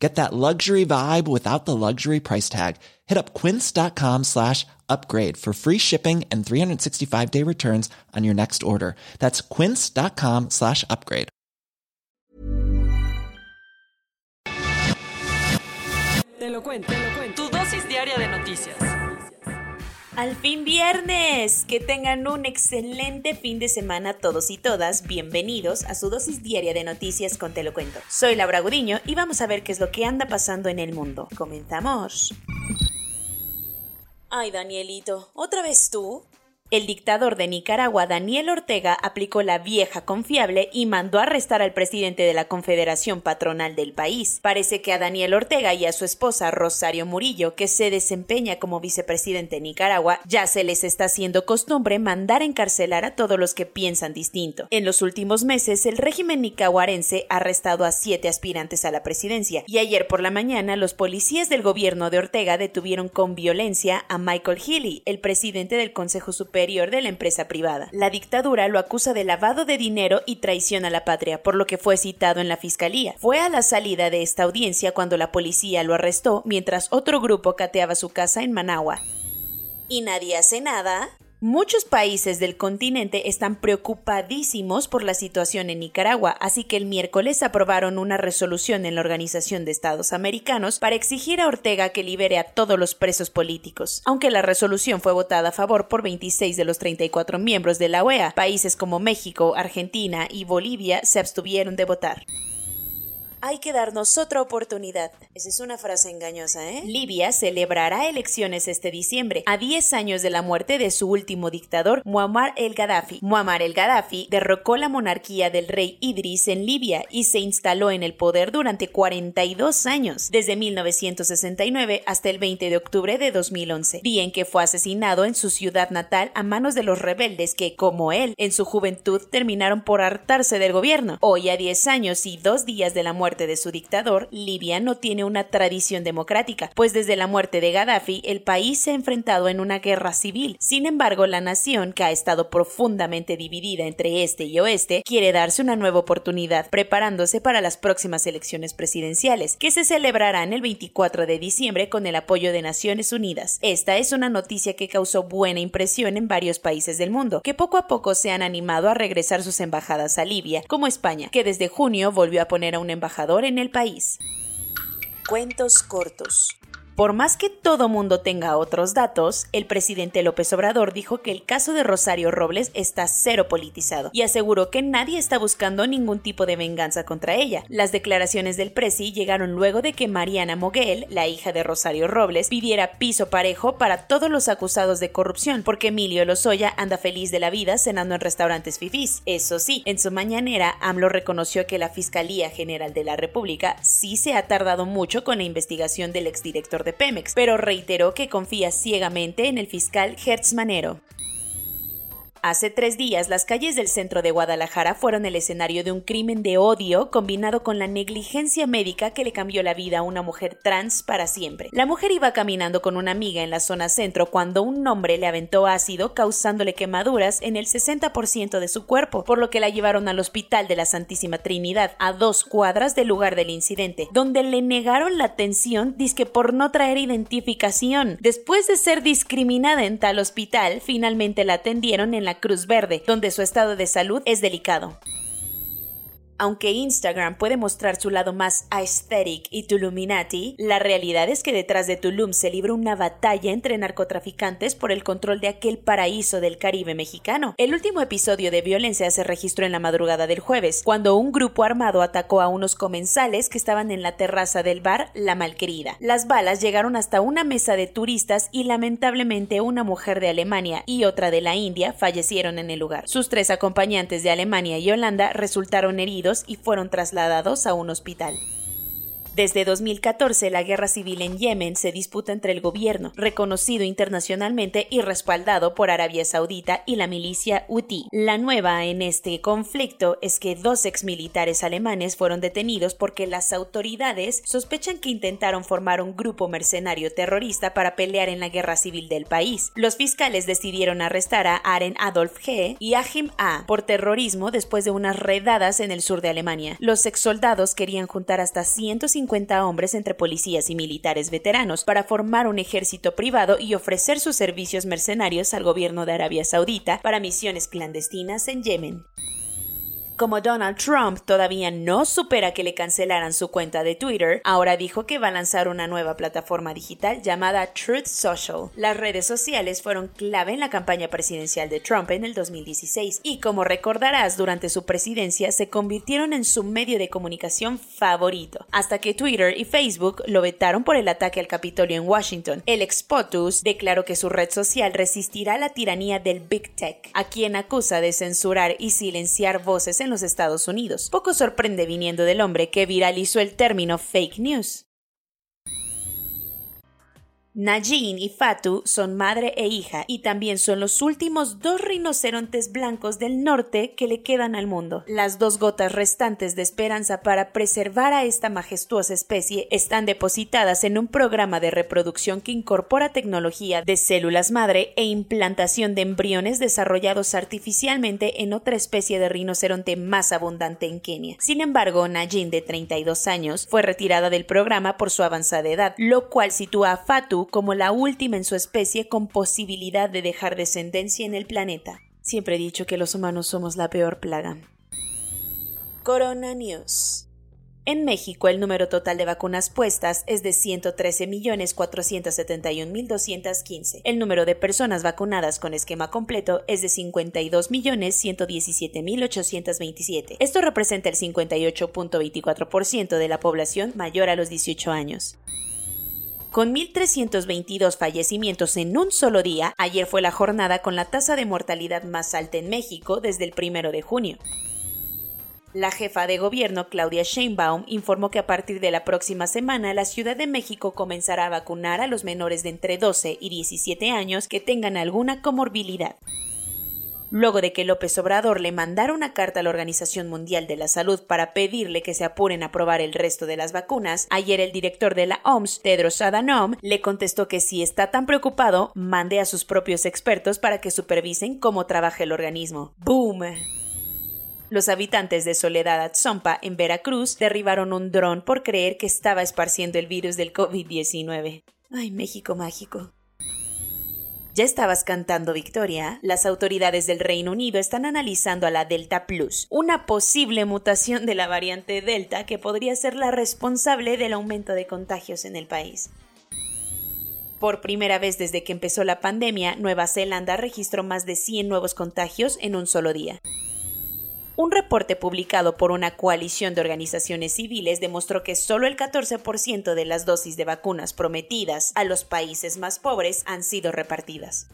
Get that luxury vibe without the luxury price tag. Hit up quince.com slash upgrade for free shipping and 365 day returns on your next order. That's quince.com slash upgrade. Te lo cuento, te lo cuento. Tu dosis diaria de noticias. Al fin viernes. Que tengan un excelente fin de semana todos y todas. Bienvenidos a su dosis diaria de noticias con Te lo cuento. Soy Laura Gudiño y vamos a ver qué es lo que anda pasando en el mundo. Comenzamos. Ay, Danielito, ¿otra vez tú? El dictador de Nicaragua, Daniel Ortega, aplicó la vieja confiable y mandó arrestar al presidente de la Confederación Patronal del país. Parece que a Daniel Ortega y a su esposa Rosario Murillo, que se desempeña como vicepresidente de Nicaragua, ya se les está haciendo costumbre mandar encarcelar a todos los que piensan distinto. En los últimos meses, el régimen nicaragüense ha arrestado a siete aspirantes a la presidencia y ayer por la mañana los policías del gobierno de Ortega detuvieron con violencia a Michael Healy, el presidente del Consejo Superior de la empresa privada. La dictadura lo acusa de lavado de dinero y traición a la patria, por lo que fue citado en la fiscalía. Fue a la salida de esta audiencia cuando la policía lo arrestó mientras otro grupo cateaba su casa en Managua. ¿Y nadie hace nada? Muchos países del continente están preocupadísimos por la situación en Nicaragua, así que el miércoles aprobaron una resolución en la Organización de Estados Americanos para exigir a Ortega que libere a todos los presos políticos. Aunque la resolución fue votada a favor por 26 de los 34 miembros de la OEA, países como México, Argentina y Bolivia se abstuvieron de votar. Hay que darnos otra oportunidad. Esa es una frase engañosa, ¿eh? Libia celebrará elecciones este diciembre, a 10 años de la muerte de su último dictador, Muammar el Gaddafi. Muammar el Gaddafi derrocó la monarquía del rey Idris en Libia y se instaló en el poder durante 42 años, desde 1969 hasta el 20 de octubre de 2011, día en que fue asesinado en su ciudad natal a manos de los rebeldes que, como él, en su juventud terminaron por hartarse del gobierno. Hoy, a 10 años y dos días de la muerte de su dictador, Libia no tiene una tradición democrática, pues desde la muerte de Gaddafi el país se ha enfrentado en una guerra civil. Sin embargo, la nación, que ha estado profundamente dividida entre este y oeste, quiere darse una nueva oportunidad, preparándose para las próximas elecciones presidenciales, que se celebrarán el 24 de diciembre con el apoyo de Naciones Unidas. Esta es una noticia que causó buena impresión en varios países del mundo, que poco a poco se han animado a regresar sus embajadas a Libia, como España, que desde junio volvió a poner a un embajador en el país. Cuentos cortos. Por más que todo mundo tenga otros datos, el presidente López Obrador dijo que el caso de Rosario Robles está cero politizado y aseguró que nadie está buscando ningún tipo de venganza contra ella. Las declaraciones del presi llegaron luego de que Mariana Moguel, la hija de Rosario Robles, pidiera piso parejo para todos los acusados de corrupción, porque Emilio Lozoya anda feliz de la vida cenando en restaurantes fifís. Eso sí, en su mañanera, AMLO reconoció que la Fiscalía General de la República sí se ha tardado mucho con la investigación del exdirector de Pemex, pero reiteró que confía ciegamente en el fiscal Hertz Manero. Hace tres días, las calles del centro de Guadalajara fueron el escenario de un crimen de odio combinado con la negligencia médica que le cambió la vida a una mujer trans para siempre. La mujer iba caminando con una amiga en la zona centro cuando un hombre le aventó ácido causándole quemaduras en el 60% de su cuerpo, por lo que la llevaron al hospital de la Santísima Trinidad, a dos cuadras del lugar del incidente, donde le negaron la atención disque por no traer identificación. Después de ser discriminada en tal hospital, finalmente la atendieron en la Cruz Verde, donde su estado de salud es delicado. Aunque Instagram puede mostrar su lado más aesthetic y Tuluminati, la realidad es que detrás de Tulum se libra una batalla entre narcotraficantes por el control de aquel paraíso del Caribe mexicano. El último episodio de violencia se registró en la madrugada del jueves, cuando un grupo armado atacó a unos comensales que estaban en la terraza del bar La Malquerida. Las balas llegaron hasta una mesa de turistas y lamentablemente una mujer de Alemania y otra de la India fallecieron en el lugar. Sus tres acompañantes de Alemania y Holanda resultaron heridos y fueron trasladados a un hospital. Desde 2014, la guerra civil en Yemen se disputa entre el gobierno, reconocido internacionalmente y respaldado por Arabia Saudita y la milicia Houthi. La nueva en este conflicto es que dos exmilitares alemanes fueron detenidos porque las autoridades sospechan que intentaron formar un grupo mercenario terrorista para pelear en la guerra civil del país. Los fiscales decidieron arrestar a Aren Adolf G. y a Jim A. por terrorismo después de unas redadas en el sur de Alemania. Los ex soldados querían juntar hasta 150 hombres entre policías y militares veteranos para formar un ejército privado y ofrecer sus servicios mercenarios al gobierno de Arabia Saudita para misiones clandestinas en Yemen. Como Donald Trump todavía no supera que le cancelaran su cuenta de Twitter, ahora dijo que va a lanzar una nueva plataforma digital llamada Truth Social. Las redes sociales fueron clave en la campaña presidencial de Trump en el 2016 y como recordarás durante su presidencia se convirtieron en su medio de comunicación favorito, hasta que Twitter y Facebook lo vetaron por el ataque al Capitolio en Washington. El ex POTUS declaró que su red social resistirá la tiranía del Big Tech, a quien acusa de censurar y silenciar voces en los Estados Unidos. Poco sorprende viniendo del hombre que viralizó el término fake news. Najin y Fatu son madre e hija y también son los últimos dos rinocerontes blancos del norte que le quedan al mundo. Las dos gotas restantes de esperanza para preservar a esta majestuosa especie están depositadas en un programa de reproducción que incorpora tecnología de células madre e implantación de embriones desarrollados artificialmente en otra especie de rinoceronte más abundante en Kenia. Sin embargo, Najin, de 32 años, fue retirada del programa por su avanzada edad, lo cual sitúa a Fatu como la última en su especie con posibilidad de dejar descendencia en el planeta. Siempre he dicho que los humanos somos la peor plaga. Corona News. En México, el número total de vacunas puestas es de 113.471.215. El número de personas vacunadas con esquema completo es de 52.117.827. Esto representa el 58.24% de la población mayor a los 18 años. Con 1.322 fallecimientos en un solo día, ayer fue la jornada con la tasa de mortalidad más alta en México desde el primero de junio. La jefa de gobierno, Claudia Sheinbaum, informó que a partir de la próxima semana la Ciudad de México comenzará a vacunar a los menores de entre 12 y 17 años que tengan alguna comorbilidad. Luego de que López Obrador le mandara una carta a la Organización Mundial de la Salud para pedirle que se apuren a probar el resto de las vacunas, ayer el director de la OMS, Tedros Adhanom, le contestó que si está tan preocupado, mande a sus propios expertos para que supervisen cómo trabaja el organismo. ¡Boom! Los habitantes de Soledad Atzompa, en Veracruz, derribaron un dron por creer que estaba esparciendo el virus del COVID-19. ¡Ay, México mágico! ¿Ya estabas cantando Victoria? Las autoridades del Reino Unido están analizando a la Delta Plus, una posible mutación de la variante Delta que podría ser la responsable del aumento de contagios en el país. Por primera vez desde que empezó la pandemia, Nueva Zelanda registró más de 100 nuevos contagios en un solo día. Un reporte publicado por una coalición de organizaciones civiles demostró que solo el 14% de las dosis de vacunas prometidas a los países más pobres han sido repartidas.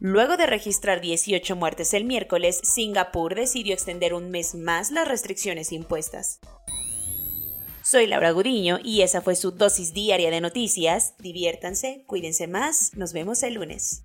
Luego de registrar 18 muertes el miércoles, Singapur decidió extender un mes más las restricciones impuestas. Soy Laura Gudiño y esa fue su dosis diaria de noticias. Diviértanse, cuídense más, nos vemos el lunes.